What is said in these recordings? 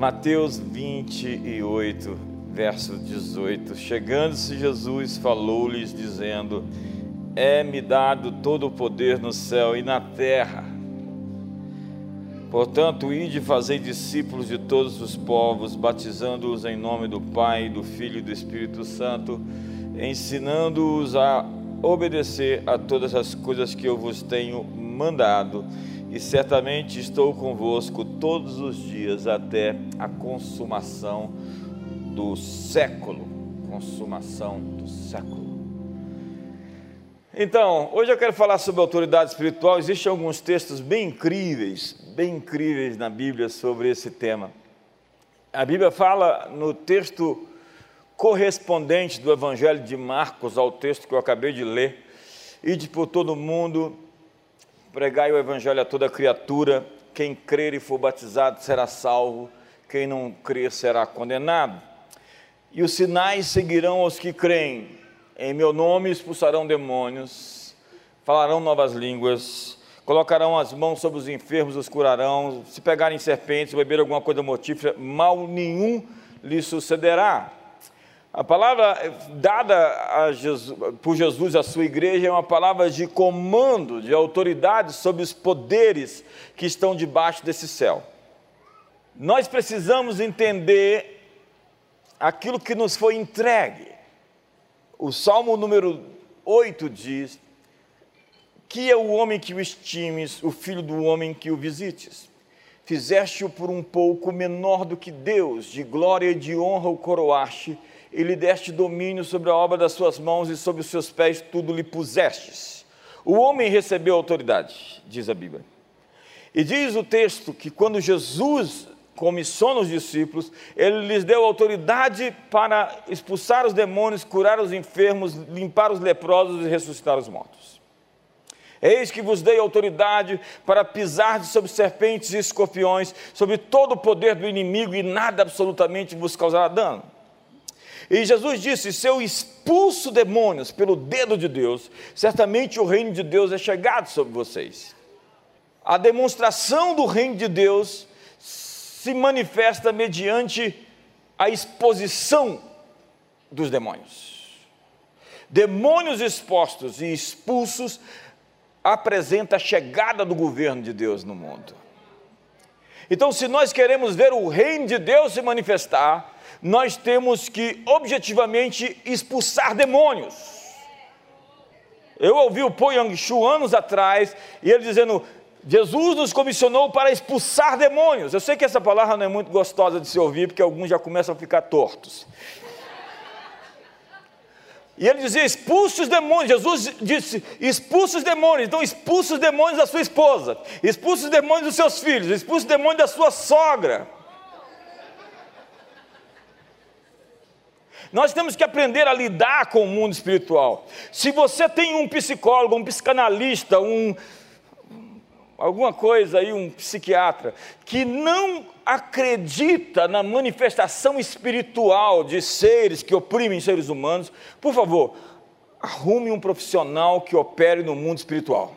Mateus 28, verso 18. Chegando-se Jesus, falou-lhes, dizendo: É-me dado todo o poder no céu e na terra. Portanto, ide fazei discípulos de todos os povos, batizando-os em nome do Pai, do Filho e do Espírito Santo, ensinando-os a obedecer a todas as coisas que eu vos tenho mandado e certamente estou convosco todos os dias até a consumação do século. Consumação do século. Então, hoje eu quero falar sobre autoridade espiritual. Existem alguns textos bem incríveis, bem incríveis na Bíblia sobre esse tema. A Bíblia fala no texto correspondente do Evangelho de Marcos ao texto que eu acabei de ler, ide por todo mundo Pregai o evangelho a toda criatura. Quem crer e for batizado será salvo, quem não crer será condenado. E os sinais seguirão aos que creem. Em meu nome expulsarão demônios, falarão novas línguas, colocarão as mãos sobre os enfermos, os curarão. Se pegarem serpentes, beber alguma coisa mortífera, mal nenhum lhes sucederá. A palavra dada Jesus, por Jesus à sua igreja é uma palavra de comando, de autoridade sobre os poderes que estão debaixo desse céu. Nós precisamos entender aquilo que nos foi entregue. O Salmo número 8 diz: Que é o homem que o estimes, o filho do homem que o visites. Fizeste-o por um pouco menor do que Deus, de glória e de honra o coroaste e lhe deste domínio sobre a obra das suas mãos e sobre os seus pés tudo lhe pusestes. O homem recebeu autoridade, diz a Bíblia. E diz o texto que quando Jesus comissiona os discípulos, ele lhes deu autoridade para expulsar os demônios, curar os enfermos, limpar os leprosos e ressuscitar os mortos. Eis que vos dei autoridade para pisar sobre serpentes e escorpiões, sobre todo o poder do inimigo, e nada absolutamente vos causará dano. E Jesus disse: Se eu expulso demônios pelo dedo de Deus, certamente o reino de Deus é chegado sobre vocês. A demonstração do reino de Deus se manifesta mediante a exposição dos demônios. Demônios expostos e expulsos apresenta a chegada do governo de Deus no mundo. Então, se nós queremos ver o reino de Deus se manifestar, nós temos que objetivamente expulsar demônios. Eu ouvi o Po Yang Shu anos atrás, e ele dizendo: Jesus nos comissionou para expulsar demônios. Eu sei que essa palavra não é muito gostosa de se ouvir, porque alguns já começam a ficar tortos. E ele dizia: expulse os demônios. Jesus disse: expulse os demônios. Então, expulse os demônios da sua esposa, expulse os demônios dos seus filhos, expulse os demônios da sua sogra. Nós temos que aprender a lidar com o mundo espiritual. Se você tem um psicólogo, um psicanalista, um alguma coisa aí, um psiquiatra, que não acredita na manifestação espiritual de seres que oprimem seres humanos, por favor, arrume um profissional que opere no mundo espiritual.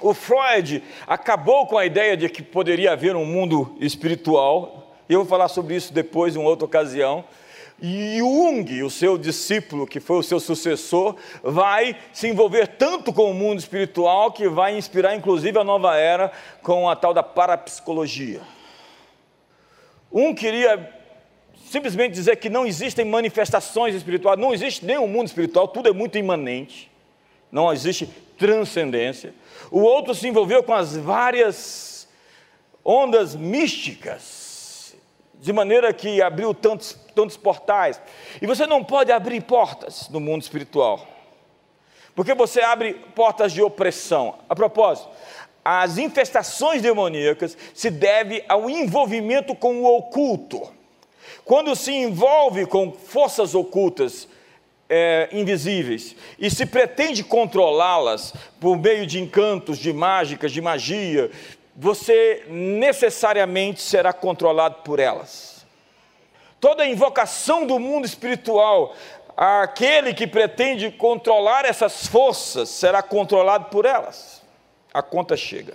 O Freud acabou com a ideia de que poderia haver um mundo espiritual, eu vou falar sobre isso depois, em outra ocasião. Jung, o seu discípulo, que foi o seu sucessor, vai se envolver tanto com o mundo espiritual que vai inspirar inclusive a nova era com a tal da parapsicologia. Um queria simplesmente dizer que não existem manifestações espirituais, não existe nenhum mundo espiritual, tudo é muito imanente, não existe transcendência. O outro se envolveu com as várias ondas místicas, de maneira que abriu tantos, tantos portais. E você não pode abrir portas no mundo espiritual, porque você abre portas de opressão. A propósito, as infestações demoníacas se devem ao envolvimento com o oculto. Quando se envolve com forças ocultas, é, invisíveis e se pretende controlá-las por meio de encantos, de mágicas, de magia, você necessariamente será controlado por elas. Toda invocação do mundo espiritual aquele que pretende controlar essas forças será controlado por elas. A conta chega.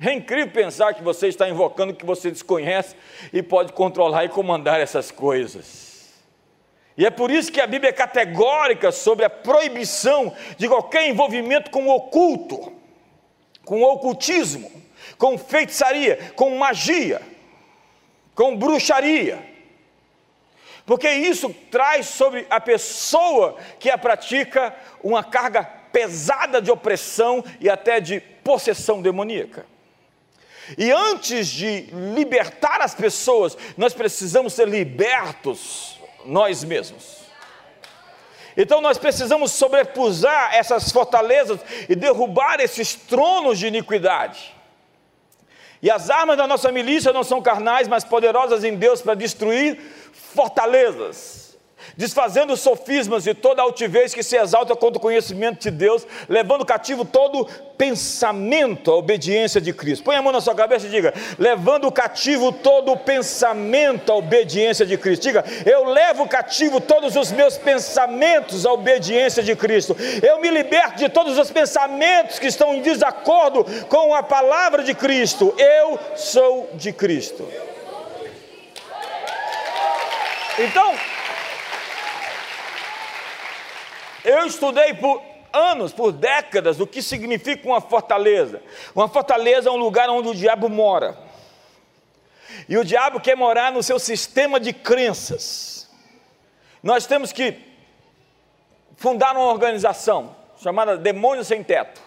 É incrível pensar que você está invocando o que você desconhece e pode controlar e comandar essas coisas. E é por isso que a Bíblia é categórica sobre a proibição de qualquer envolvimento com o oculto, com o ocultismo, com feitiçaria, com magia, com bruxaria. Porque isso traz sobre a pessoa que a pratica uma carga pesada de opressão e até de possessão demoníaca. E antes de libertar as pessoas, nós precisamos ser libertos nós mesmos. Então nós precisamos sobrepusar essas fortalezas e derrubar esses tronos de iniquidade. E as armas da nossa milícia não são carnais, mas poderosas em Deus para destruir fortalezas desfazendo sofismas e toda altivez que se exalta contra o conhecimento de Deus, levando cativo todo pensamento à obediência de Cristo. Põe a mão na sua cabeça e diga: levando cativo todo pensamento à obediência de Cristo. Diga: eu levo cativo todos os meus pensamentos à obediência de Cristo. Eu me liberto de todos os pensamentos que estão em desacordo com a palavra de Cristo. Eu sou de Cristo. Então, Eu estudei por anos, por décadas, o que significa uma fortaleza. Uma fortaleza é um lugar onde o diabo mora. E o diabo quer morar no seu sistema de crenças. Nós temos que fundar uma organização chamada Demônios Sem Teto.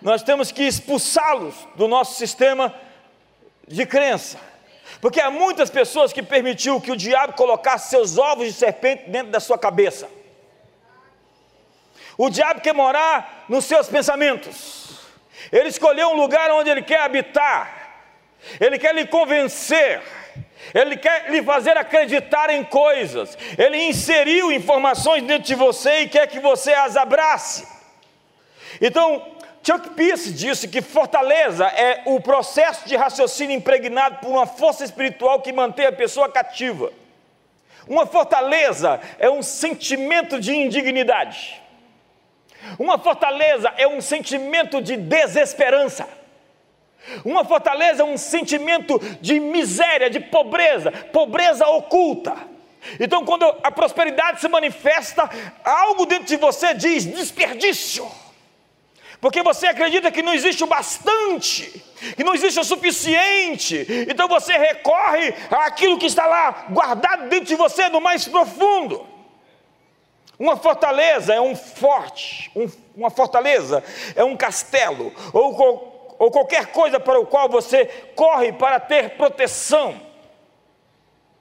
Nós temos que expulsá-los do nosso sistema de crença. Porque há muitas pessoas que permitiu que o diabo colocasse seus ovos de serpente dentro da sua cabeça. O diabo quer morar nos seus pensamentos. Ele escolheu um lugar onde ele quer habitar. Ele quer lhe convencer. Ele quer lhe fazer acreditar em coisas. Ele inseriu informações dentro de você e quer que você as abrace. Então, Chuck Pierce disse que fortaleza é o processo de raciocínio impregnado por uma força espiritual que mantém a pessoa cativa. Uma fortaleza é um sentimento de indignidade. Uma fortaleza é um sentimento de desesperança. Uma fortaleza é um sentimento de miséria, de pobreza, pobreza oculta. Então, quando a prosperidade se manifesta, algo dentro de você diz desperdício porque você acredita que não existe o bastante, que não existe o suficiente, então você recorre àquilo que está lá guardado dentro de você no mais profundo. Uma fortaleza é um forte, um, uma fortaleza é um castelo, ou, ou qualquer coisa para o qual você corre para ter proteção.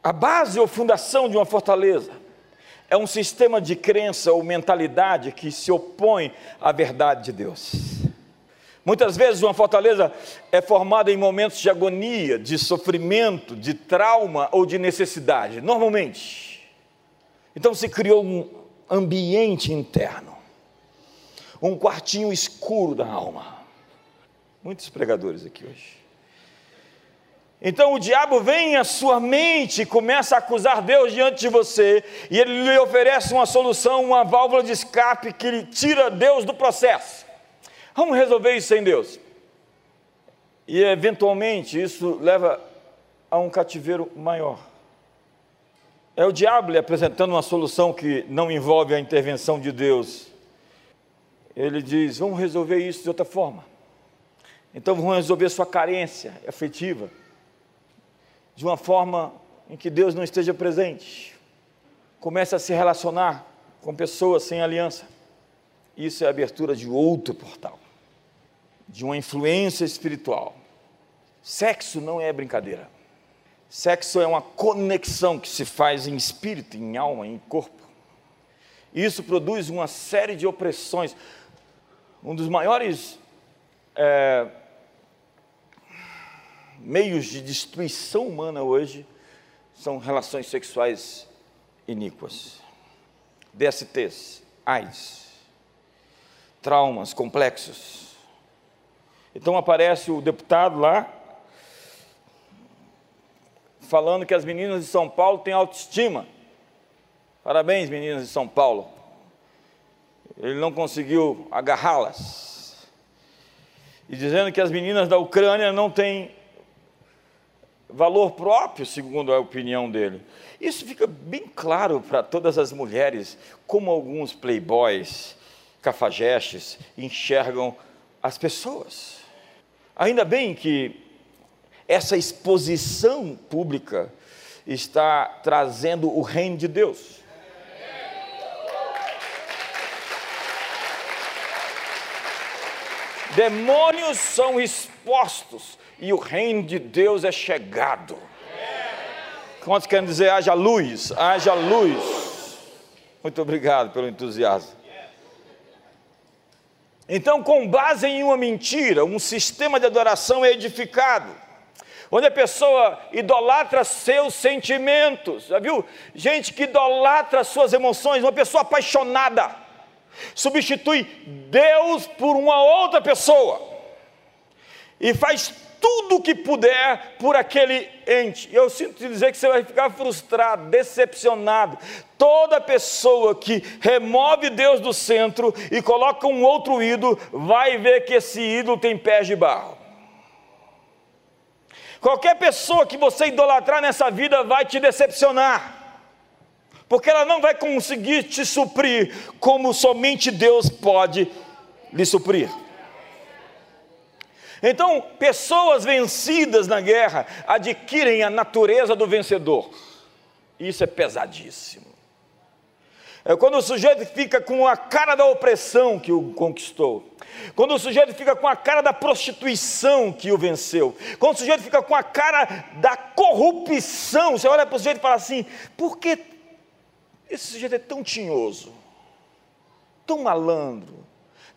A base ou fundação de uma fortaleza é um sistema de crença ou mentalidade que se opõe à verdade de Deus. Muitas vezes uma fortaleza é formada em momentos de agonia, de sofrimento, de trauma ou de necessidade, normalmente. Então se criou um ambiente interno, um quartinho escuro da alma. Muitos pregadores aqui hoje. Então o diabo vem à sua mente e começa a acusar Deus diante de você, e ele lhe oferece uma solução, uma válvula de escape que lhe tira Deus do processo. Vamos resolver isso sem Deus. E eventualmente isso leva a um cativeiro maior. É o diabo lhe apresentando uma solução que não envolve a intervenção de Deus. Ele diz: vamos resolver isso de outra forma. Então vamos resolver sua carência afetiva de uma forma em que Deus não esteja presente. Comece a se relacionar com pessoas sem aliança. Isso é a abertura de outro portal, de uma influência espiritual. Sexo não é brincadeira. Sexo é uma conexão que se faz em espírito, em alma, em corpo. Isso produz uma série de opressões. Um dos maiores é, meios de destruição humana hoje são relações sexuais iníquas, DSTs, AIDS, traumas complexos. Então aparece o deputado lá, falando que as meninas de São Paulo têm autoestima. Parabéns, meninas de São Paulo. Ele não conseguiu agarrá-las. E dizendo que as meninas da Ucrânia não têm valor próprio, segundo a opinião dele. Isso fica bem claro para todas as mulheres, como alguns playboys, cafajestes, enxergam as pessoas. Ainda bem que essa exposição pública está trazendo o reino de Deus. Demônios são expostos e o reino de Deus é chegado. Quantos querem dizer haja luz? Haja luz. Muito obrigado pelo entusiasmo. Então, com base em uma mentira, um sistema de adoração é edificado, onde a pessoa idolatra seus sentimentos, já viu? Gente que idolatra suas emoções, uma pessoa apaixonada, substitui Deus por uma outra pessoa e faz tudo que puder por aquele ente. Eu sinto te dizer que você vai ficar frustrado, decepcionado. Toda pessoa que remove Deus do centro e coloca um outro ídolo, vai ver que esse ídolo tem pés de barro. Qualquer pessoa que você idolatrar nessa vida vai te decepcionar porque ela não vai conseguir te suprir como somente Deus pode lhe suprir. Então, pessoas vencidas na guerra adquirem a natureza do vencedor. Isso é pesadíssimo. É quando o sujeito fica com a cara da opressão que o conquistou. Quando o sujeito fica com a cara da prostituição que o venceu. Quando o sujeito fica com a cara da corrupção. Você olha para o sujeito e fala assim: por que esse sujeito é tão tinhoso, tão malandro,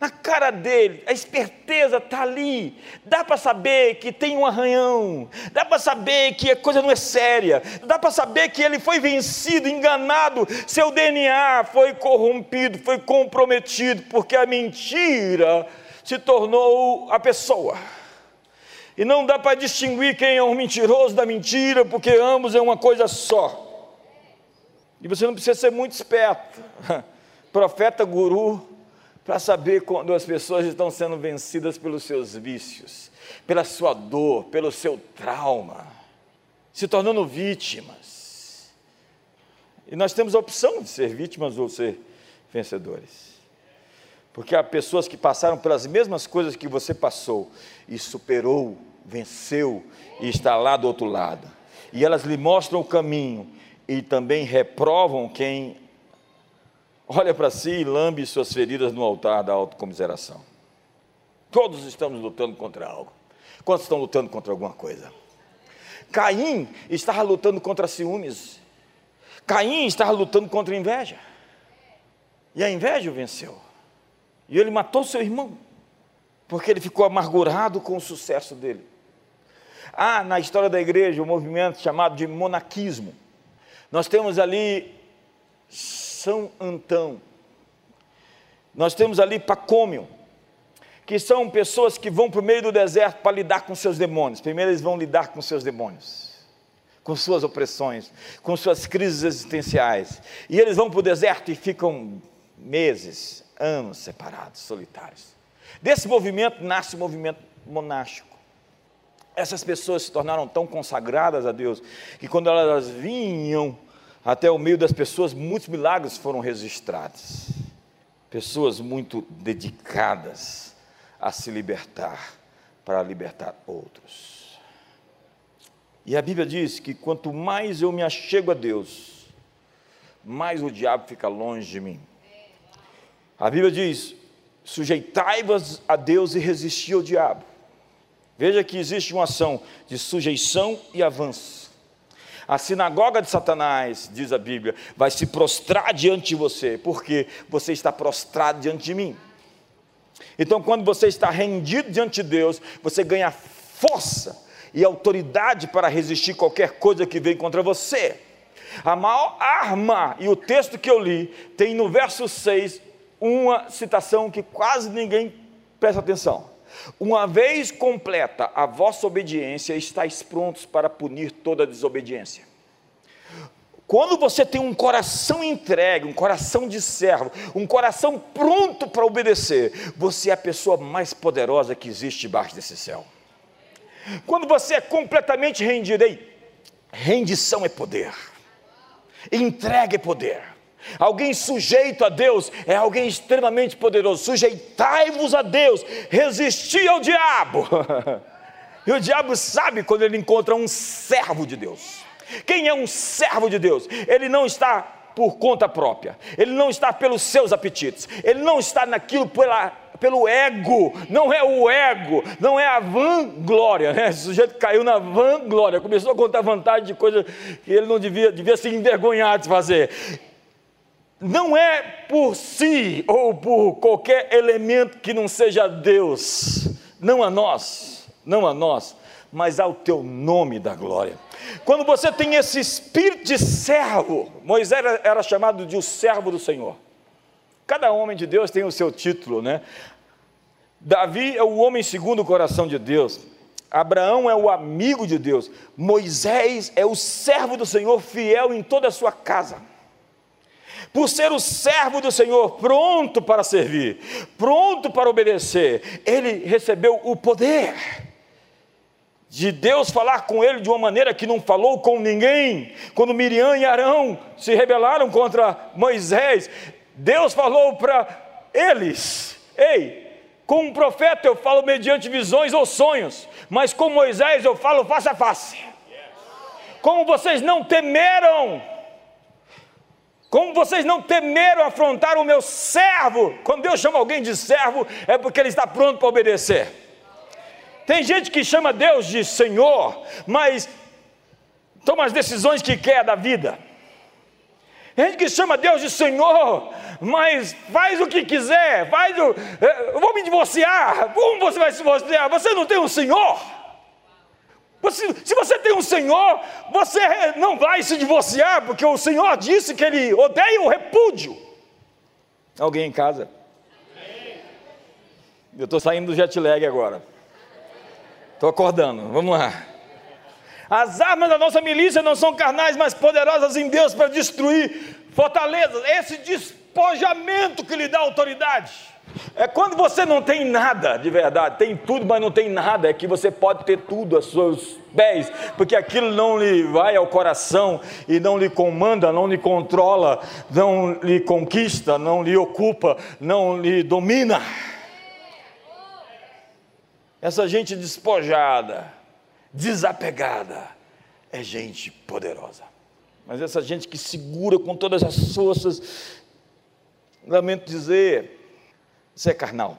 na cara dele, a esperteza está ali. Dá para saber que tem um arranhão, dá para saber que a coisa não é séria, dá para saber que ele foi vencido, enganado, seu DNA foi corrompido, foi comprometido, porque a mentira se tornou a pessoa. E não dá para distinguir quem é o mentiroso da mentira, porque ambos é uma coisa só. E você não precisa ser muito esperto, profeta, guru, para saber quando as pessoas estão sendo vencidas pelos seus vícios, pela sua dor, pelo seu trauma, se tornando vítimas. E nós temos a opção de ser vítimas ou ser vencedores. Porque há pessoas que passaram pelas mesmas coisas que você passou e superou, venceu e está lá do outro lado. E elas lhe mostram o caminho e também reprovam quem olha para si e lambe suas feridas no altar da autocomiseração. Todos estamos lutando contra algo. Quantos estão lutando contra alguma coisa? Caim estava lutando contra ciúmes. Caim estava lutando contra inveja. E a inveja o venceu. E ele matou seu irmão, porque ele ficou amargurado com o sucesso dele. Há na história da igreja um movimento chamado de monaquismo. Nós temos ali São Antão, nós temos ali Pacômio, que são pessoas que vão para o meio do deserto para lidar com seus demônios. Primeiro eles vão lidar com seus demônios, com suas opressões, com suas crises existenciais. E eles vão para o deserto e ficam meses, anos separados, solitários. Desse movimento nasce o movimento monástico. Essas pessoas se tornaram tão consagradas a Deus que quando elas vinham até o meio das pessoas, muitos milagres foram registrados. Pessoas muito dedicadas a se libertar para libertar outros. E a Bíblia diz que quanto mais eu me achego a Deus, mais o diabo fica longe de mim. A Bíblia diz: sujeitai-vos a Deus e resisti ao diabo. Veja que existe uma ação de sujeição e avanço. A sinagoga de Satanás, diz a Bíblia, vai se prostrar diante de você, porque você está prostrado diante de mim. Então, quando você está rendido diante de Deus, você ganha força e autoridade para resistir qualquer coisa que vem contra você. A maior arma, e o texto que eu li, tem no verso 6 uma citação que quase ninguém presta atenção. Uma vez completa a vossa obediência, estáis prontos para punir toda desobediência. Quando você tem um coração entregue, um coração de servo, um coração pronto para obedecer, você é a pessoa mais poderosa que existe debaixo desse céu. Quando você é completamente rendido, aí, rendição é poder, entrega é poder. Alguém sujeito a Deus é alguém extremamente poderoso. Sujeitai-vos a Deus, resisti ao diabo. e o diabo sabe quando ele encontra um servo de Deus. Quem é um servo de Deus? Ele não está por conta própria, ele não está pelos seus apetites, ele não está naquilo pela, pelo ego, não é o ego, não é a vanglória, né? Esse sujeito caiu na vanglória, começou a contar vantagem de coisa que ele não devia, devia se envergonhar de fazer não é por si ou por qualquer elemento que não seja Deus, não a nós, não a nós, mas ao teu nome da glória. Quando você tem esse espírito de servo, Moisés era, era chamado de o servo do Senhor. Cada homem de Deus tem o seu título, né? Davi é o homem segundo o coração de Deus. Abraão é o amigo de Deus. Moisés é o servo do Senhor, fiel em toda a sua casa por ser o servo do Senhor, pronto para servir, pronto para obedecer, ele recebeu o poder de Deus falar com ele de uma maneira que não falou com ninguém. Quando Miriam e Arão se rebelaram contra Moisés, Deus falou para eles: Ei, com um profeta eu falo mediante visões ou sonhos, mas com Moisés eu falo face a face. Como vocês não temeram como vocês não temeram afrontar o meu servo? Quando Deus chama alguém de servo, é porque ele está pronto para obedecer. Tem gente que chama Deus de Senhor, mas toma as decisões que quer da vida. Tem gente que chama Deus de Senhor, mas faz o que quiser, faz o. Eh, eu vou me divorciar. Como você vai se divorciar? Você não tem um Senhor. Você, se você tem um Senhor, você não vai se divorciar, porque o Senhor disse que Ele odeia o repúdio. Alguém em casa? Eu estou saindo do jet lag agora. Estou acordando, vamos lá. As armas da nossa milícia não são carnais, mas poderosas em Deus para destruir fortalezas. Esse despojamento que lhe dá autoridade. É quando você não tem nada de verdade, tem tudo, mas não tem nada, é que você pode ter tudo a seus pés, porque aquilo não lhe vai ao coração e não lhe comanda, não lhe controla, não lhe conquista, não lhe ocupa, não lhe domina. Essa gente despojada, desapegada, é gente poderosa. Mas essa gente que segura com todas as forças, lamento dizer, você é carnal,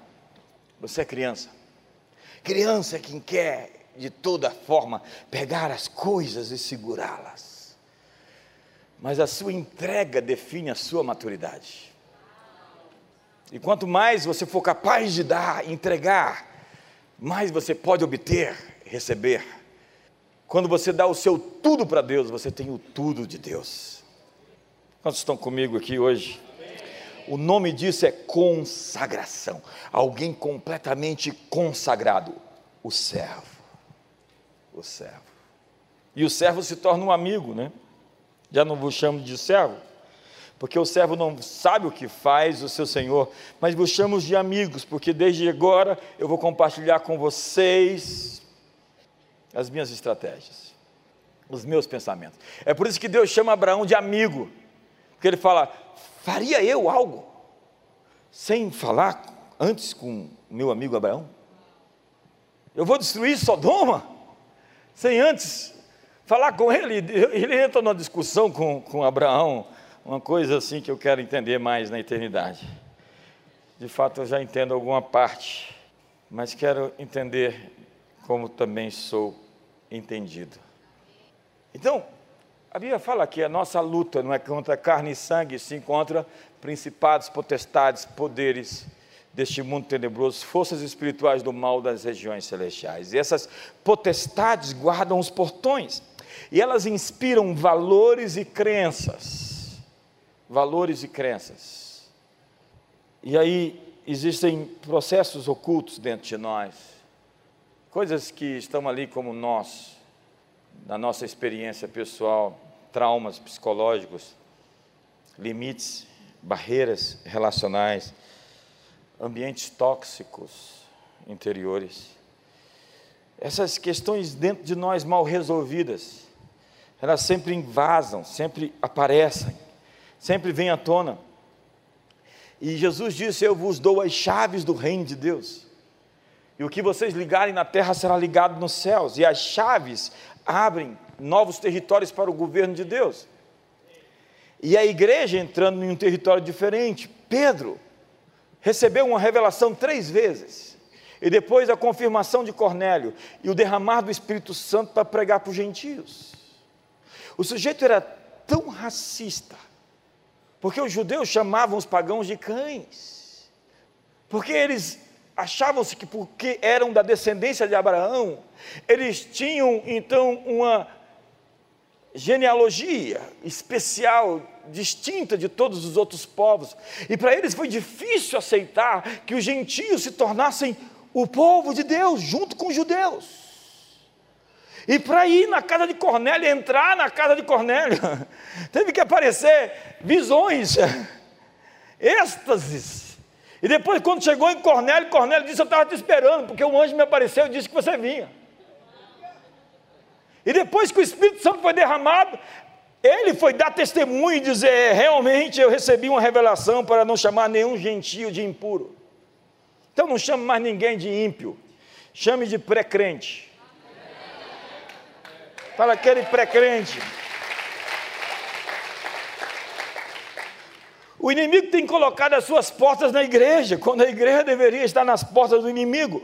você é criança. Criança é quem quer, de toda forma, pegar as coisas e segurá-las. Mas a sua entrega define a sua maturidade. E quanto mais você for capaz de dar, entregar, mais você pode obter, receber. Quando você dá o seu tudo para Deus, você tem o tudo de Deus. Quantos estão comigo aqui hoje? O nome disso é consagração. Alguém completamente consagrado. O servo. O servo. E o servo se torna um amigo, né? Já não vos chamo de servo, porque o servo não sabe o que faz o seu senhor, mas vos chamo de amigos, porque desde agora eu vou compartilhar com vocês as minhas estratégias, os meus pensamentos. É por isso que Deus chama Abraão de amigo, porque ele fala: Faria eu algo sem falar antes com meu amigo Abraão? Eu vou destruir Sodoma sem antes falar com ele. Ele entra numa discussão com, com Abraão, uma coisa assim que eu quero entender mais na eternidade. De fato, eu já entendo alguma parte, mas quero entender como também sou entendido. Então, a Bíblia fala que a nossa luta não é contra carne e sangue, sim contra principados, potestades, poderes deste mundo tenebroso, forças espirituais do mal das regiões celestiais. E essas potestades guardam os portões, e elas inspiram valores e crenças. Valores e crenças. E aí, existem processos ocultos dentro de nós, coisas que estão ali como nós, na nossa experiência pessoal, traumas psicológicos, limites, barreiras relacionais, ambientes tóxicos interiores. Essas questões dentro de nós mal resolvidas, elas sempre invasam, sempre aparecem, sempre vêm à tona. E Jesus disse: Eu vos dou as chaves do reino de Deus. E o que vocês ligarem na terra será ligado nos céus. E as chaves abrem novos territórios para o governo de Deus. E a igreja entrando em um território diferente. Pedro recebeu uma revelação três vezes. E depois a confirmação de Cornélio e o derramar do Espírito Santo para pregar para os gentios. O sujeito era tão racista, porque os judeus chamavam os pagãos de cães, porque eles achavam-se que porque eram da descendência de Abraão, eles tinham então uma genealogia especial, distinta de todos os outros povos. E para eles foi difícil aceitar que os gentios se tornassem o povo de Deus, junto com os judeus. E para ir na casa de Cornélio, entrar na casa de Cornélio, teve que aparecer visões, êxtases. E depois, quando chegou em Cornélio, Cornélio disse: Eu estava te esperando, porque um anjo me apareceu e disse que você vinha. E depois que o Espírito Santo foi derramado, ele foi dar testemunho e dizer: é, realmente eu recebi uma revelação para não chamar nenhum gentio de impuro. Então não chame mais ninguém de ímpio, chame de pré-crente. Fala aquele pré-crente. O inimigo tem colocado as suas portas na igreja, quando a igreja deveria estar nas portas do inimigo.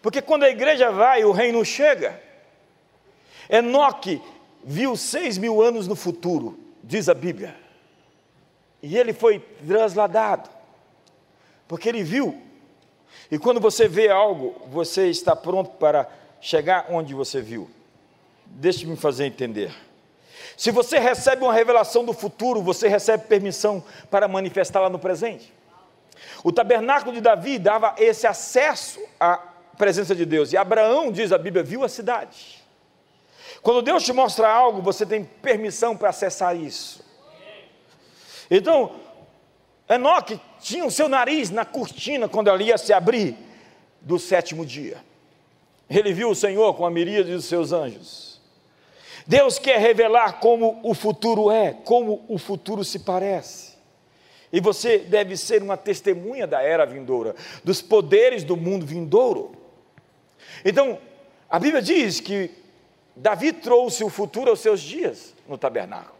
Porque quando a igreja vai, o reino chega. Enoque viu seis mil anos no futuro, diz a Bíblia. E ele foi trasladado, porque ele viu. E quando você vê algo, você está pronto para chegar onde você viu. Deixe-me fazer entender. Se você recebe uma revelação do futuro, você recebe permissão para manifestá-la no presente. O tabernáculo de Davi dava esse acesso à presença de Deus. E Abraão, diz a Bíblia, viu a cidade. Quando Deus te mostra algo, você tem permissão para acessar isso. Então, Enoque tinha o seu nariz na cortina quando ela ia se abrir do sétimo dia. Ele viu o Senhor com a miríade dos seus anjos. Deus quer revelar como o futuro é, como o futuro se parece. E você deve ser uma testemunha da era vindoura, dos poderes do mundo vindouro. Então, a Bíblia diz que Davi trouxe o futuro aos seus dias no tabernáculo.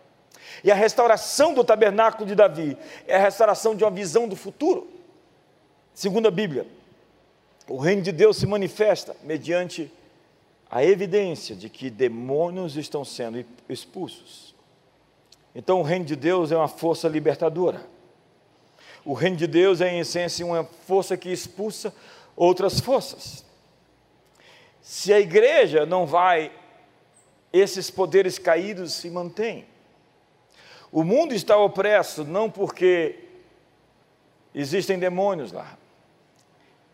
E a restauração do tabernáculo de Davi é a restauração de uma visão do futuro. Segundo a Bíblia, o reino de Deus se manifesta mediante a evidência de que demônios estão sendo expulsos. Então, o reino de Deus é uma força libertadora. O reino de Deus é, em essência, uma força que expulsa outras forças. Se a igreja não vai esses poderes caídos se mantêm. O mundo está opresso não porque existem demônios lá,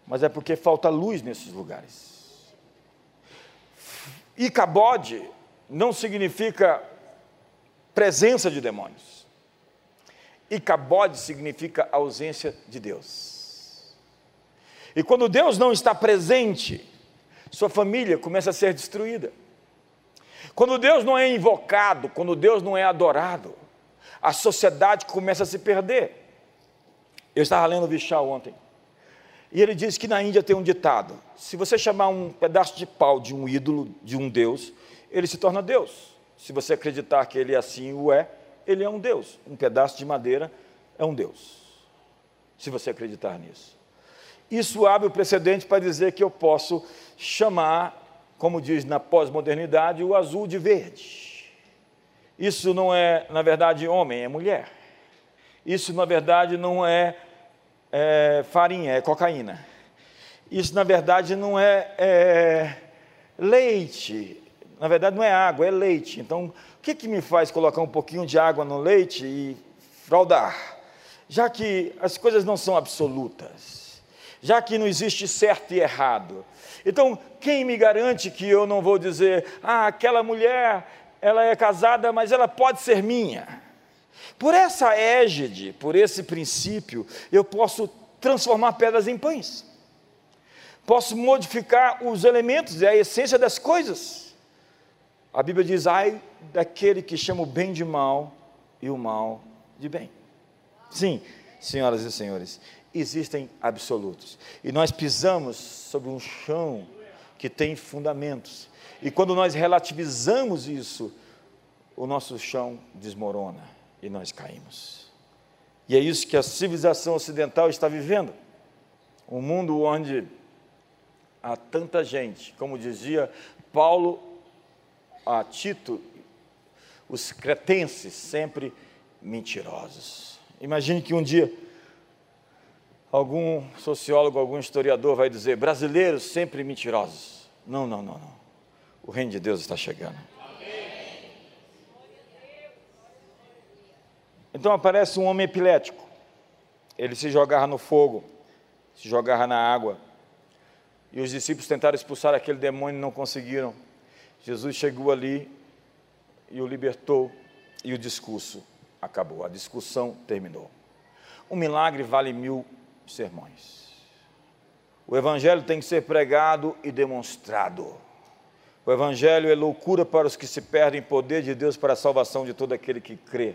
mas é porque falta luz nesses lugares. Icabode não significa presença de demônios. Icabode significa ausência de Deus. E quando Deus não está presente, sua família começa a ser destruída. Quando Deus não é invocado, quando Deus não é adorado, a sociedade começa a se perder. Eu estava lendo o Vishal ontem, e ele diz que na Índia tem um ditado: se você chamar um pedaço de pau de um ídolo, de um Deus, ele se torna Deus. Se você acreditar que ele assim o é, ele é um Deus. Um pedaço de madeira é um Deus. Se você acreditar nisso. Isso abre o precedente para dizer que eu posso chamar como diz na pós-modernidade, o azul de verde. Isso não é, na verdade, homem, é mulher. Isso, na verdade, não é, é farinha, é cocaína. Isso, na verdade, não é, é leite. Na verdade, não é água, é leite. Então, o que, que me faz colocar um pouquinho de água no leite e fraudar? já que as coisas não são absolutas, já que não existe certo e errado. Então, quem me garante que eu não vou dizer, ah, aquela mulher, ela é casada, mas ela pode ser minha? Por essa égide, por esse princípio, eu posso transformar pedras em pães. Posso modificar os elementos e a essência das coisas. A Bíblia diz: ai daquele que chama o bem de mal e o mal de bem. Sim, senhoras e senhores, existem absolutos. E nós pisamos sobre um chão que tem fundamentos. E quando nós relativizamos isso, o nosso chão desmorona e nós caímos. E é isso que a civilização ocidental está vivendo. Um mundo onde há tanta gente, como dizia Paulo a Tito, os cretenses sempre mentirosos. Imagine que um dia algum sociólogo, algum historiador vai dizer: brasileiros sempre mentirosos. Não, não, não, não. O reino de Deus está chegando. Então aparece um homem epilético. Ele se jogava no fogo, se jogava na água. E os discípulos tentaram expulsar aquele demônio e não conseguiram. Jesus chegou ali e o libertou e o discurso acabou, a discussão terminou. Um milagre vale mil sermões. O Evangelho tem que ser pregado e demonstrado. O Evangelho é loucura para os que se perdem, poder de Deus para a salvação de todo aquele que crê.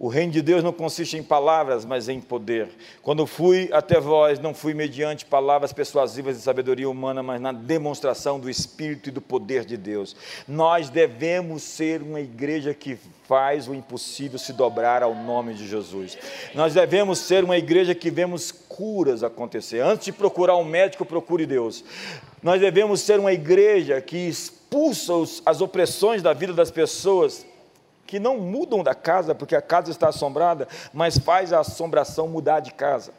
O reino de Deus não consiste em palavras, mas em poder. Quando fui até vós, não fui mediante palavras persuasivas de sabedoria humana, mas na demonstração do Espírito e do poder de Deus. Nós devemos ser uma igreja que faz o impossível se dobrar ao nome de Jesus. Nós devemos ser uma igreja que vemos curas acontecer. Antes de procurar um médico, procure Deus. Nós devemos ser uma igreja que expulsa as opressões da vida das pessoas que não mudam da casa porque a casa está assombrada, mas faz a assombração mudar de casa.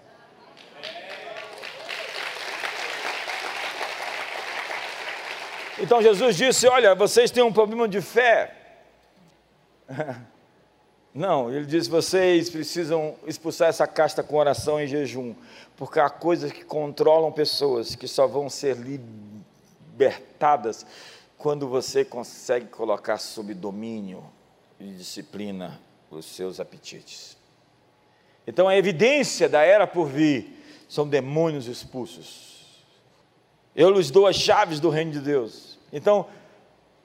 Então Jesus disse: Olha, vocês têm um problema de fé. Não, ele disse: vocês precisam expulsar essa casta com oração e jejum, porque há coisas que controlam pessoas que só vão ser libertadas quando você consegue colocar sob domínio e disciplina os seus apetites. Então a evidência da era por vir são demônios expulsos. Eu lhes dou as chaves do reino de Deus. Então,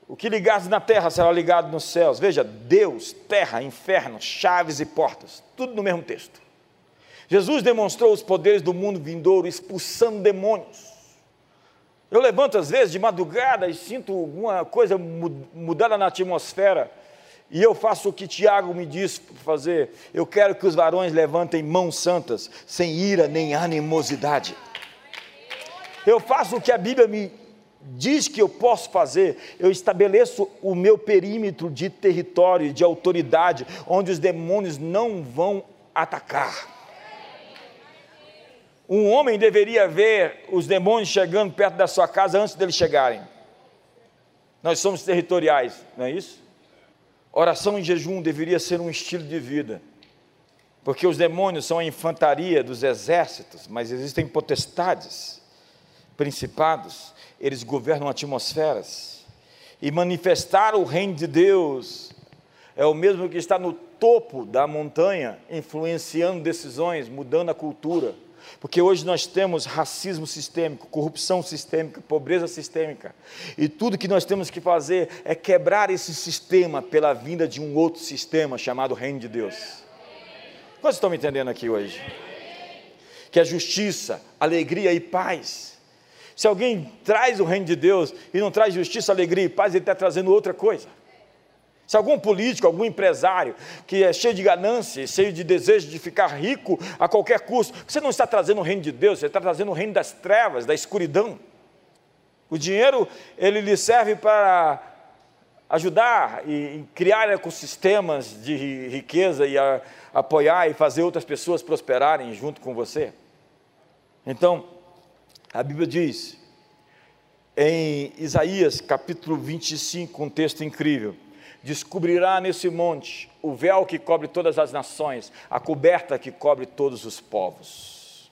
o que ligares na terra será ligado nos céus. Veja, Deus, terra, inferno, chaves e portas, tudo no mesmo texto. Jesus demonstrou os poderes do mundo vindouro expulsando demônios. Eu levanto às vezes de madrugada e sinto alguma coisa mudada na atmosfera e eu faço o que Tiago me disse para fazer. Eu quero que os varões levantem mãos santas, sem ira nem animosidade. Eu faço o que a Bíblia me diz que eu posso fazer. Eu estabeleço o meu perímetro de território, de autoridade, onde os demônios não vão atacar. Um homem deveria ver os demônios chegando perto da sua casa antes deles chegarem. Nós somos territoriais, não é isso? Oração em jejum deveria ser um estilo de vida, porque os demônios são a infantaria dos exércitos, mas existem potestades, principados, eles governam atmosferas, e manifestar o reino de Deus é o mesmo que estar no topo da montanha, influenciando decisões, mudando a cultura. Porque hoje nós temos racismo sistêmico, corrupção sistêmica, pobreza sistêmica. E tudo que nós temos que fazer é quebrar esse sistema pela vinda de um outro sistema chamado Reino de Deus. Quantos estão me entendendo aqui hoje? Que é justiça, alegria e paz. Se alguém traz o reino de Deus e não traz justiça, alegria e paz, ele está trazendo outra coisa. Se algum político, algum empresário que é cheio de ganância, cheio de desejo de ficar rico a qualquer custo, você não está trazendo o reino de Deus, você está trazendo o reino das trevas, da escuridão. O dinheiro, ele lhe serve para ajudar e criar ecossistemas de riqueza e a, apoiar e fazer outras pessoas prosperarem junto com você. Então, a Bíblia diz, em Isaías capítulo 25, um texto incrível, descobrirá nesse monte o véu que cobre todas as nações, a coberta que cobre todos os povos.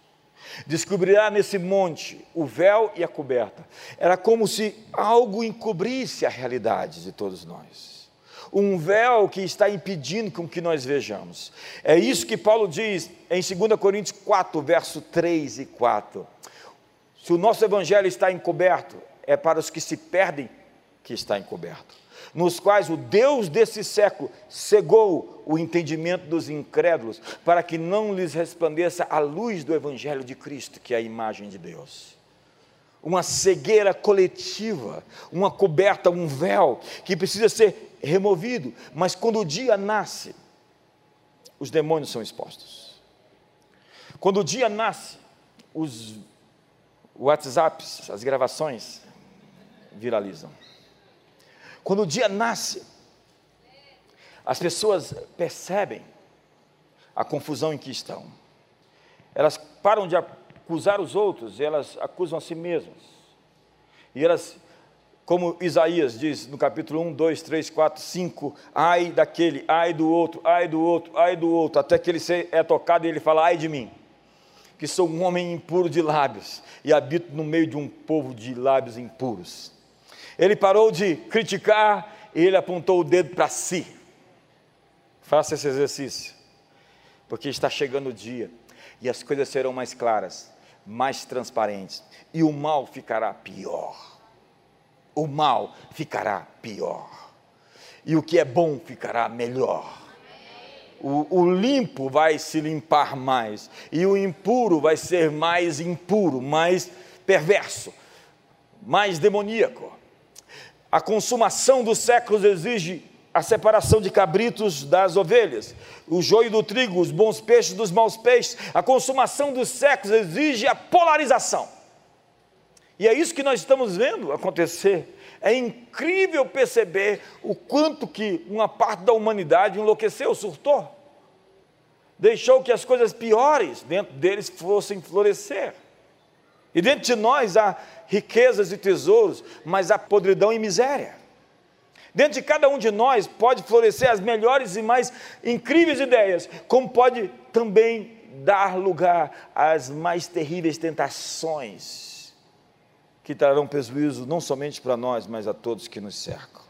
Descobrirá nesse monte o véu e a coberta. Era como se algo encobrisse a realidade de todos nós. Um véu que está impedindo com que nós vejamos. É isso que Paulo diz em 2 Coríntios 4, verso 3 e 4. Se o nosso evangelho está encoberto, é para os que se perdem que está encoberto nos quais o Deus desse século cegou o entendimento dos incrédulos, para que não lhes resplandeça a luz do Evangelho de Cristo, que é a imagem de Deus. Uma cegueira coletiva, uma coberta, um véu, que precisa ser removido, mas quando o dia nasce, os demônios são expostos. Quando o dia nasce, os WhatsApps, as gravações viralizam. Quando o dia nasce, as pessoas percebem a confusão em que estão. Elas param de acusar os outros, elas acusam a si mesmas. E elas, como Isaías diz no capítulo 1, 2, 3, 4, 5, ai daquele, ai do outro, ai do outro, ai do outro, até que ele é tocado e ele fala, ai de mim, que sou um homem impuro de lábios e habito no meio de um povo de lábios impuros. Ele parou de criticar e ele apontou o dedo para si. Faça esse exercício, porque está chegando o dia e as coisas serão mais claras, mais transparentes, e o mal ficará pior. O mal ficará pior, e o que é bom ficará melhor. O, o, limpo vai se limpar mais, e o impuro vai ser mais impuro, mais perverso, mais demoníaco. A consumação dos séculos exige a separação de cabritos das ovelhas, o joio do trigo, os bons peixes dos maus peixes. A consumação dos séculos exige a polarização. E é isso que nós estamos vendo acontecer. É incrível perceber o quanto que uma parte da humanidade enlouqueceu, surtou. Deixou que as coisas piores dentro deles fossem florescer. E dentro de nós há riquezas e tesouros, mas há podridão e miséria. Dentro de cada um de nós pode florescer as melhores e mais incríveis ideias, como pode também dar lugar às mais terríveis tentações, que trarão prejuízo não somente para nós, mas a todos que nos cercam.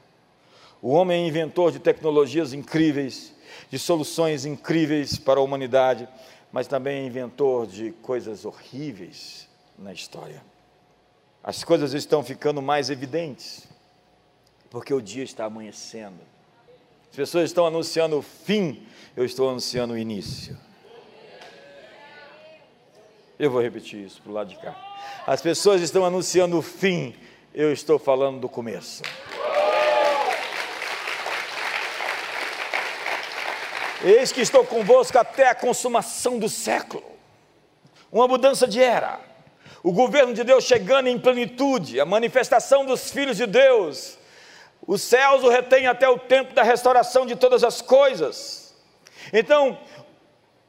O homem é inventor de tecnologias incríveis, de soluções incríveis para a humanidade, mas também é inventor de coisas horríveis na história. As coisas estão ficando mais evidentes, porque o dia está amanhecendo. As pessoas estão anunciando o fim, eu estou anunciando o início. Eu vou repetir isso para o lado de cá. As pessoas estão anunciando o fim, eu estou falando do começo. Eis que estou convosco até a consumação do século. Uma mudança de era o governo de Deus chegando em plenitude, a manifestação dos filhos de Deus. Os céus o retêm até o tempo da restauração de todas as coisas. Então,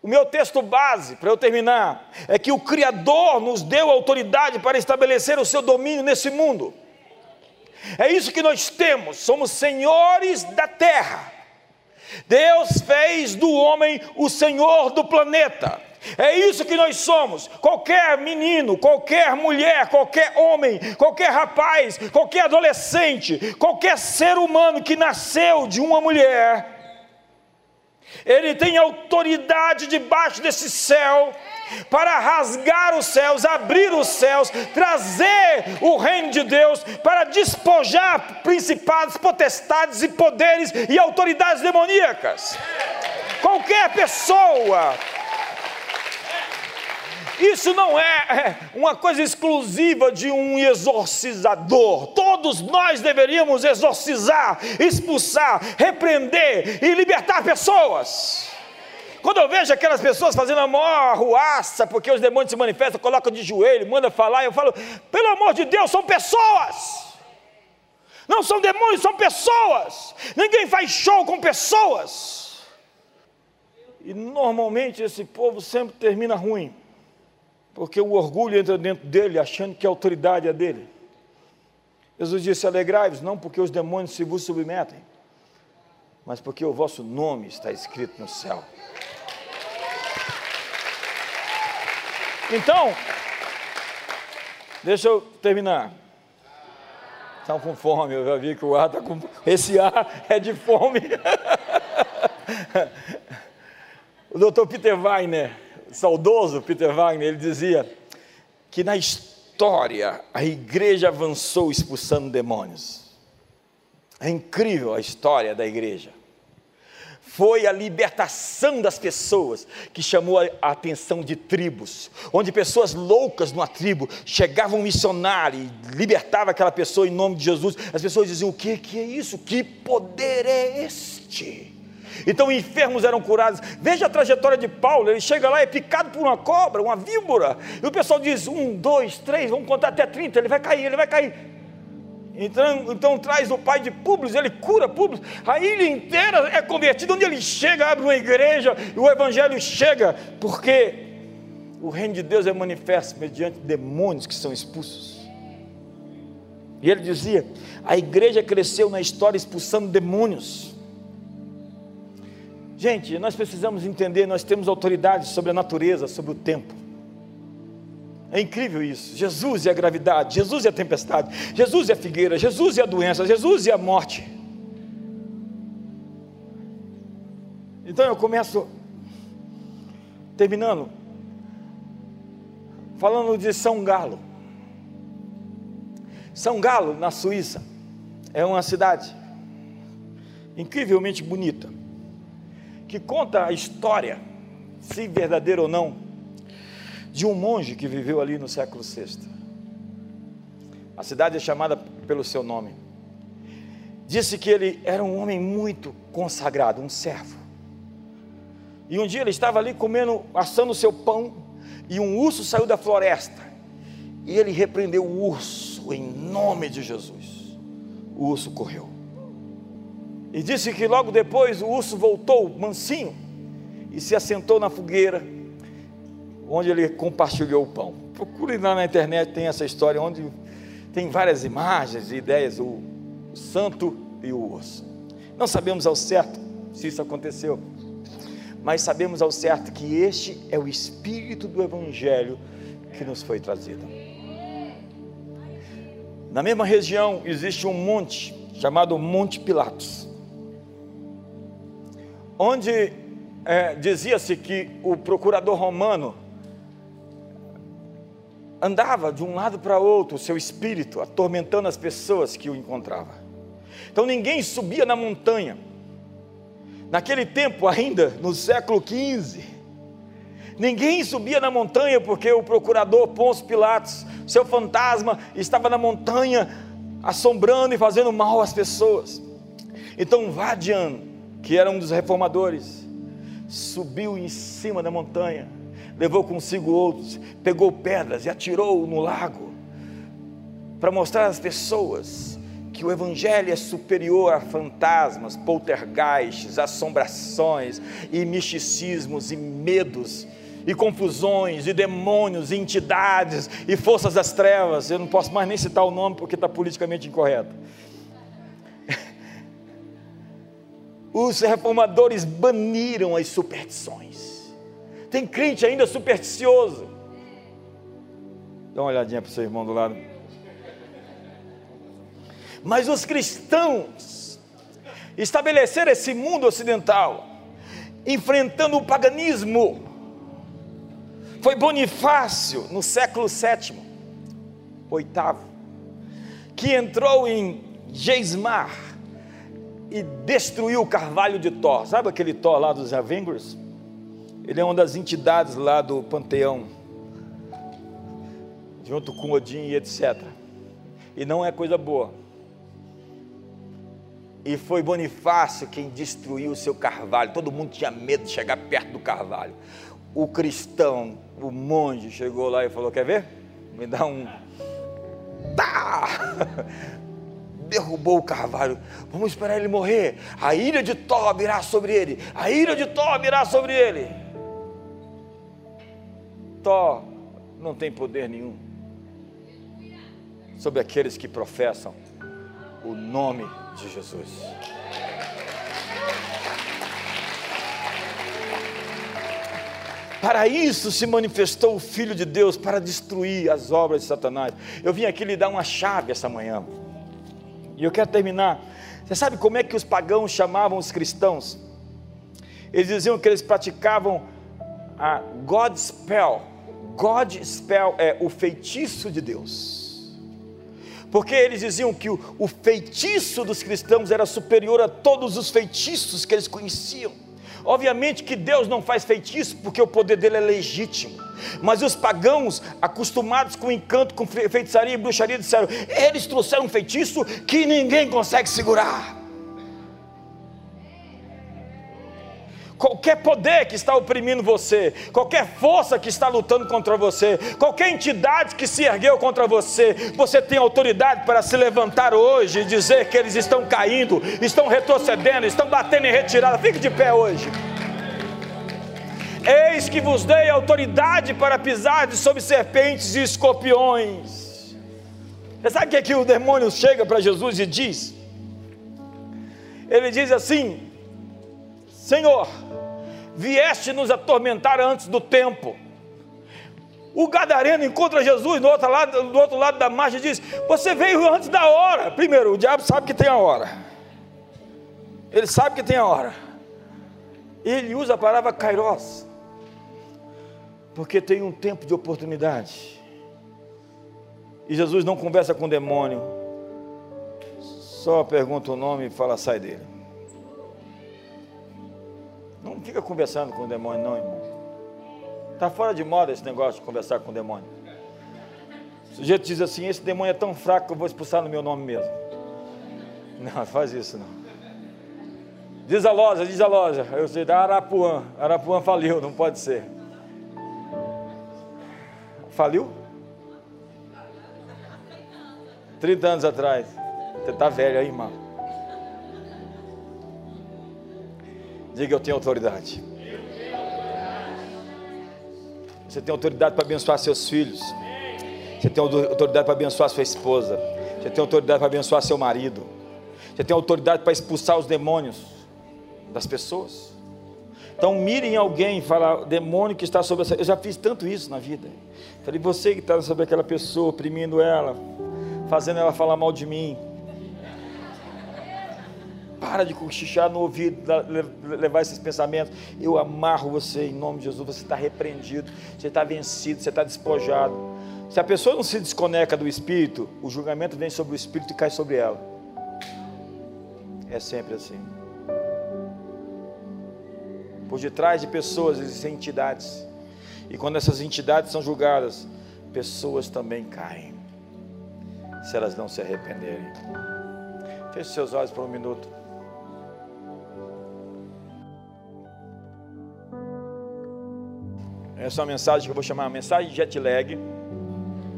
o meu texto base, para eu terminar, é que o Criador nos deu autoridade para estabelecer o seu domínio nesse mundo. É isso que nós temos, somos senhores da terra. Deus fez do homem o senhor do planeta. É isso que nós somos. Qualquer menino, qualquer mulher, qualquer homem, qualquer rapaz, qualquer adolescente, qualquer ser humano que nasceu de uma mulher, ele tem autoridade debaixo desse céu para rasgar os céus, abrir os céus, trazer o reino de Deus, para despojar principados, potestades e poderes e autoridades demoníacas. Qualquer pessoa isso não é, é uma coisa exclusiva de um exorcizador. Todos nós deveríamos exorcizar, expulsar, repreender e libertar pessoas. Quando eu vejo aquelas pessoas fazendo a maior arruaça, porque os demônios se manifestam, colocam de joelho, manda falar, eu falo, pelo amor de Deus, são pessoas. Não são demônios, são pessoas. Ninguém faz show com pessoas. E normalmente esse povo sempre termina ruim porque o orgulho entra dentro dele, achando que a autoridade é dele. Jesus disse: Alegrai-vos, não porque os demônios se vos submetem, mas porque o vosso nome está escrito no céu. Então, deixa eu terminar. Estão com fome, eu já vi que o ar está com. Esse ar é de fome. o doutor Peter Wagner, saudoso Peter Wagner, ele dizia que na história a igreja avançou expulsando demônios. É incrível a história da igreja. Foi a libertação das pessoas que chamou a atenção de tribos, onde pessoas loucas numa tribo chegavam um missionário e libertava aquela pessoa em nome de Jesus. As pessoas diziam: O que, que é isso? Que poder é este? Então enfermos eram curados. Veja a trajetória de Paulo: ele chega lá, é picado por uma cobra, uma víbora, e o pessoal diz: um, dois, três, vamos contar até 30, ele vai cair, ele vai cair. Então, então traz o pai de Públio, ele cura Públio, a ilha inteira é convertida, onde ele chega, abre uma igreja, e o evangelho chega, porque o reino de Deus é manifesto mediante demônios que são expulsos. E ele dizia: a igreja cresceu na história expulsando demônios. Gente, nós precisamos entender, nós temos autoridade sobre a natureza, sobre o tempo. É incrível isso. Jesus é a gravidade, Jesus é a tempestade, Jesus é a figueira, Jesus é a doença, Jesus é a morte. Então eu começo terminando falando de São Galo. São Galo, na Suíça, é uma cidade incrivelmente bonita que conta a história, se verdadeira ou não, de um monge que viveu ali no século VI. A cidade é chamada pelo seu nome. Disse que ele era um homem muito consagrado, um servo. E um dia ele estava ali comendo, assando seu pão, e um urso saiu da floresta. E ele repreendeu o urso em nome de Jesus. O urso correu. E disse que logo depois o urso voltou, mansinho, e se assentou na fogueira, onde ele compartilhou o pão. Procure lá na internet, tem essa história, onde tem várias imagens e ideias, o, o santo e o urso. Não sabemos ao certo se isso aconteceu, mas sabemos ao certo que este é o espírito do Evangelho que nos foi trazido. Na mesma região existe um monte chamado Monte Pilatos onde é, dizia-se que o procurador romano andava de um lado para outro, o seu espírito, atormentando as pessoas que o encontravam. Então ninguém subia na montanha. Naquele tempo, ainda no século XV, ninguém subia na montanha porque o procurador Pôncio Pilatos, seu fantasma, estava na montanha assombrando e fazendo mal às pessoas. Então Vadian que era um dos reformadores, subiu em cima da montanha, levou consigo outros, pegou pedras e atirou no lago, para mostrar às pessoas que o Evangelho é superior a fantasmas, poltergeists, assombrações e misticismos e medos e confusões e demônios e entidades e forças das trevas. Eu não posso mais nem citar o nome porque está politicamente incorreto. Os reformadores baniram as superstições. Tem crente ainda supersticioso. Dá uma olhadinha para o seu irmão do lado. Mas os cristãos estabeleceram esse mundo ocidental, enfrentando o paganismo. Foi Bonifácio, no século VII, oitavo, que entrou em Geismar, e destruiu o carvalho de Thor. Sabe aquele Thor lá dos Avengers? Ele é uma das entidades lá do panteão, junto com Odin e etc. E não é coisa boa. E foi Bonifácio quem destruiu o seu carvalho. Todo mundo tinha medo de chegar perto do carvalho. O cristão, o monge, chegou lá e falou: Quer ver? Me dá um. Tá! derrubou o carvalho. Vamos esperar ele morrer. A ilha de Tó virá sobre ele. A ilha de Tó virá sobre ele. Tó não tem poder nenhum sobre aqueles que professam o nome de Jesus. Para isso se manifestou o Filho de Deus, para destruir as obras de Satanás. Eu vim aqui lhe dar uma chave essa manhã. E eu quero terminar. Você sabe como é que os pagãos chamavam os cristãos? Eles diziam que eles praticavam a God spell. God spell é o feitiço de Deus. Porque eles diziam que o, o feitiço dos cristãos era superior a todos os feitiços que eles conheciam. Obviamente que Deus não faz feitiço porque o poder dele é legítimo. Mas os pagãos, acostumados com encanto, com feitiçaria e bruxaria, disseram: eles trouxeram um feitiço que ninguém consegue segurar. Qualquer poder que está oprimindo você, qualquer força que está lutando contra você, qualquer entidade que se ergueu contra você, você tem autoridade para se levantar hoje e dizer que eles estão caindo, estão retrocedendo, estão batendo em retirada. Fique de pé hoje. Eis que vos dei autoridade para pisar sobre serpentes e escorpiões. Você sabe o que, é que o demônio chega para Jesus e diz? Ele diz assim: Senhor, vieste nos atormentar antes do tempo. O gadareno encontra Jesus do outro lado, do outro lado da margem e diz: Você veio antes da hora. Primeiro, o diabo sabe que tem a hora. Ele sabe que tem a hora. Ele usa a palavra kairos, porque tem um tempo de oportunidade. E Jesus não conversa com o demônio, só pergunta o nome e fala: sai dele. Não fica conversando com o demônio, não, irmão. Está fora de moda esse negócio de conversar com o demônio. O sujeito diz assim: esse demônio é tão fraco que eu vou expulsar no meu nome mesmo. Não, faz isso não. Diz a loja, diz a loja. Eu sei da Arapuã. Arapuã faliu, não pode ser. Faliu? 30 anos atrás. Você está velho aí, irmão. Diga, eu tenho autoridade. Você tem autoridade para abençoar seus filhos. Você tem autoridade para abençoar sua esposa. Você tem autoridade para abençoar seu marido. Você tem autoridade para expulsar os demônios das pessoas. Então mire em alguém e fala, demônio que está sobre essa. Eu já fiz tanto isso na vida. Falei, você que está sobre aquela pessoa, oprimindo ela, fazendo ela falar mal de mim para de cochichar no ouvido, levar esses pensamentos. Eu amarro você em nome de Jesus. Você está repreendido, você está vencido, você está despojado. Se a pessoa não se desconecta do espírito, o julgamento vem sobre o espírito e cai sobre ela. É sempre assim. Por detrás de pessoas existem entidades. E quando essas entidades são julgadas, pessoas também caem. Se elas não se arrependerem. Feche seus olhos por um minuto. Essa é uma mensagem que eu vou chamar mensagem de jet lag.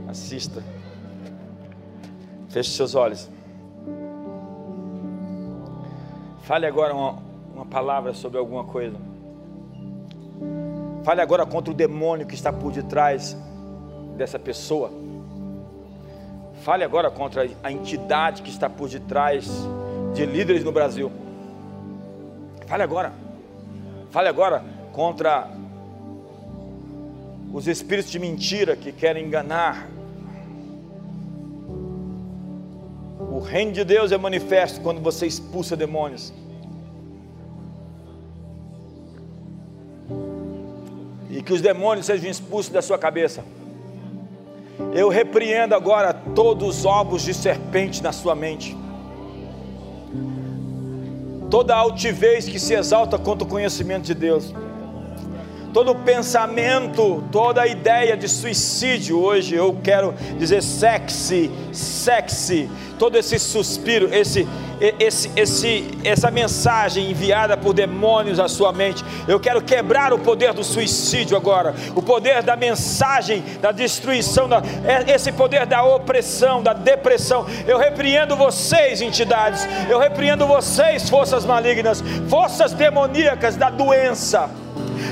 Assista. Feche seus olhos. Fale agora uma, uma palavra sobre alguma coisa. Fale agora contra o demônio que está por detrás dessa pessoa. Fale agora contra a entidade que está por detrás de líderes no Brasil. Fale agora. Fale agora contra os espíritos de mentira que querem enganar. O reino de Deus é manifesto quando você expulsa demônios. E que os demônios sejam expulsos da sua cabeça. Eu repreendo agora todos os ovos de serpente na sua mente. Toda altivez que se exalta contra o conhecimento de Deus todo pensamento, toda ideia de suicídio hoje, eu quero dizer sexy, sexy, todo esse suspiro, esse, esse, esse, essa mensagem enviada por demônios à sua mente, eu quero quebrar o poder do suicídio agora, o poder da mensagem, da destruição, da, é, esse poder da opressão, da depressão. Eu repreendo vocês, entidades, eu repreendo vocês, forças malignas, forças demoníacas da doença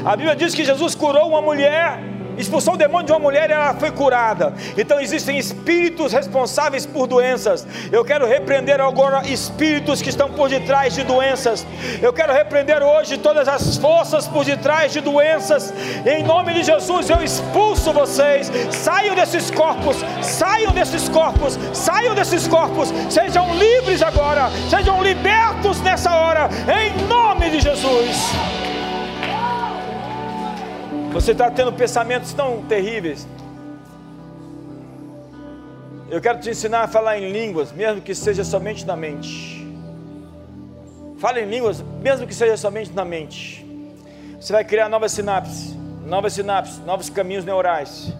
a Bíblia diz que Jesus curou uma mulher expulsou o demônio de uma mulher e ela foi curada. Então existem espíritos responsáveis por doenças. Eu quero repreender agora espíritos que estão por detrás de doenças. Eu quero repreender hoje todas as forças por detrás de doenças. Em nome de Jesus eu expulso vocês. Saiam desses corpos, saiam desses corpos, saiam desses corpos. Sejam livres agora, sejam libertos nessa hora. Em nome de Jesus. Você está tendo pensamentos tão terríveis. Eu quero te ensinar a falar em línguas, mesmo que seja somente na mente. Fala em línguas, mesmo que seja somente na mente. Você vai criar novas sinapses, novas sinapses, novos caminhos neurais.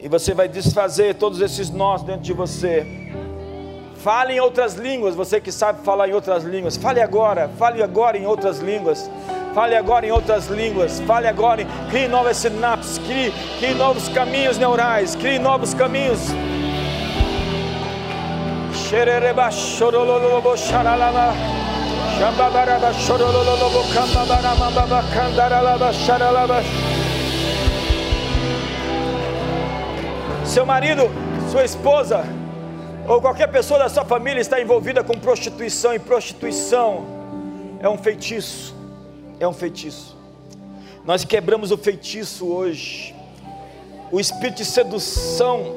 E você vai desfazer todos esses nós dentro de você. Fale em outras línguas, você que sabe falar em outras línguas. Fale agora, fale agora em outras línguas. Fale agora em outras línguas. Fale agora, crie novas sinapses, crie, crie novos caminhos neurais, crie novos caminhos. Seu marido, sua esposa, ou qualquer pessoa da sua família está envolvida com prostituição, e prostituição é um feitiço é um feitiço. Nós quebramos o feitiço hoje. O espírito de sedução,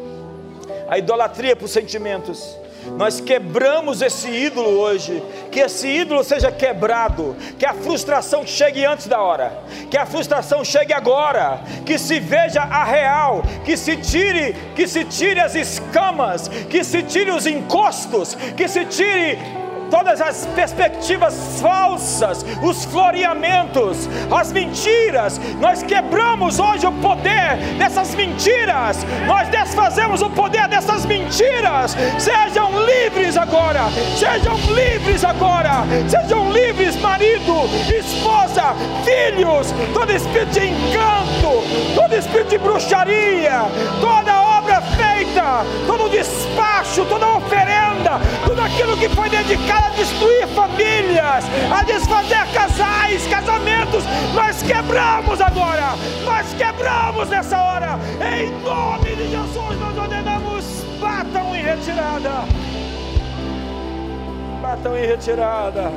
a idolatria por sentimentos. Nós quebramos esse ídolo hoje. Que esse ídolo seja quebrado. Que a frustração chegue antes da hora. Que a frustração chegue agora. Que se veja a real. Que se tire, que se tire as escamas. Que se tire os encostos. Que se tire todas as perspectivas falsas, os floreamentos, as mentiras. Nós quebramos hoje o poder dessas mentiras, nós desfazemos o poder dessas mentiras. Sejam livres agora, sejam livres agora, sejam livres, marido, esposa, filhos, todo espírito de encanto, todo espírito de bruxaria, toda obra feita, todo despacho, toda oferenda, tudo aquilo que foi dedicado a destruir famílias, a desfazer casais, casamentos. Nós quebramos agora, nós quebramos nessa hora. Em nome de Jesus, nós ordenamos: batam em retirada. Batam em retirada.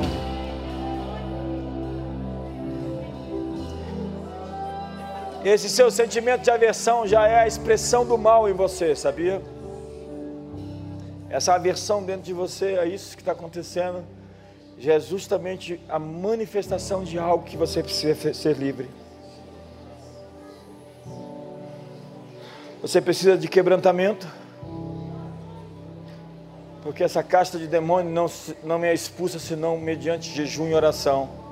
Esse seu sentimento de aversão já é a expressão do mal em você, sabia? Essa aversão dentro de você, é isso que está acontecendo, já é justamente a manifestação de algo que você precisa ser livre. Você precisa de quebrantamento, porque essa casta de demônio não, não é expulsa senão mediante jejum e oração.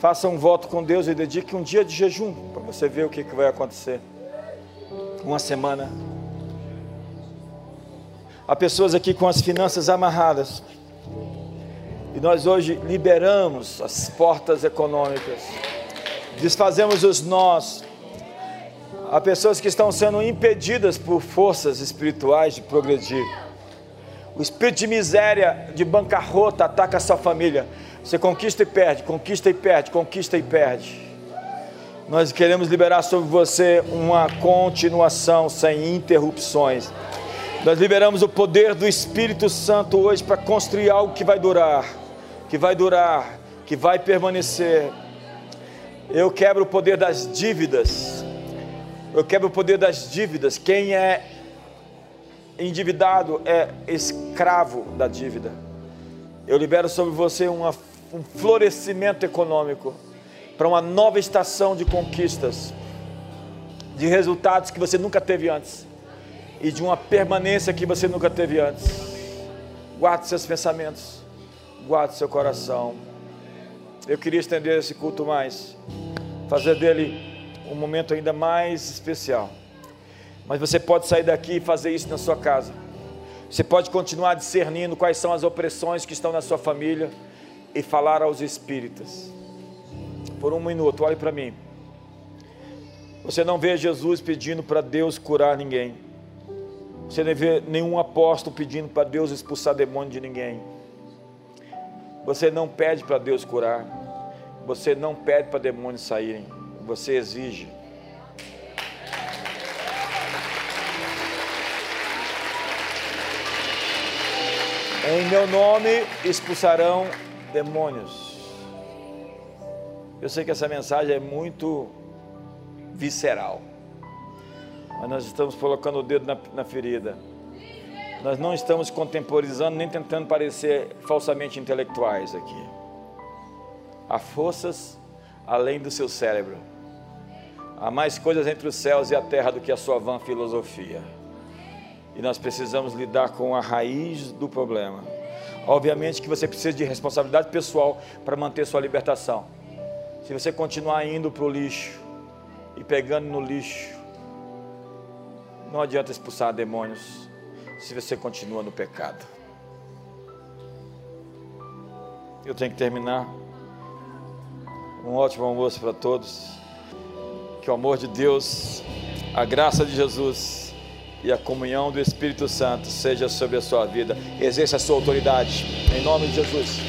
Faça um voto com Deus e dedique um dia de jejum para você ver o que, que vai acontecer. Uma semana. Há pessoas aqui com as finanças amarradas. E nós hoje liberamos as portas econômicas. Desfazemos os nós. Há pessoas que estão sendo impedidas por forças espirituais de progredir. O espírito de miséria, de bancarrota ataca a sua família. Você conquista e perde, conquista e perde, conquista e perde. Nós queremos liberar sobre você uma continuação sem interrupções. Nós liberamos o poder do Espírito Santo hoje para construir algo que vai durar, que vai durar, que vai permanecer. Eu quebro o poder das dívidas. Eu quebro o poder das dívidas. Quem é endividado é escravo da dívida. Eu libero sobre você uma, um florescimento econômico para uma nova estação de conquistas, de resultados que você nunca teve antes e de uma permanência que você nunca teve antes. Guarde seus pensamentos, guarde seu coração. Eu queria estender esse culto mais, fazer dele um momento ainda mais especial. Mas você pode sair daqui e fazer isso na sua casa. Você pode continuar discernindo quais são as opressões que estão na sua família e falar aos espíritas. Por um minuto, olhe para mim. Você não vê Jesus pedindo para Deus curar ninguém. Você não vê nenhum apóstolo pedindo para Deus expulsar demônio de ninguém. Você não pede para Deus curar. Você não pede para demônios saírem. Você exige. Em meu nome expulsarão demônios. Eu sei que essa mensagem é muito visceral, mas nós estamos colocando o dedo na, na ferida. Nós não estamos contemporizando nem tentando parecer falsamente intelectuais aqui. Há forças além do seu cérebro. Há mais coisas entre os céus e a terra do que a sua vã filosofia. E nós precisamos lidar com a raiz do problema. Obviamente que você precisa de responsabilidade pessoal para manter sua libertação. Se você continuar indo para o lixo e pegando no lixo, não adianta expulsar demônios se você continua no pecado. Eu tenho que terminar. Um ótimo almoço para todos. Que o amor de Deus, a graça de Jesus e a comunhão do Espírito Santo seja sobre a sua vida. Exerça a sua autoridade. Em nome de Jesus.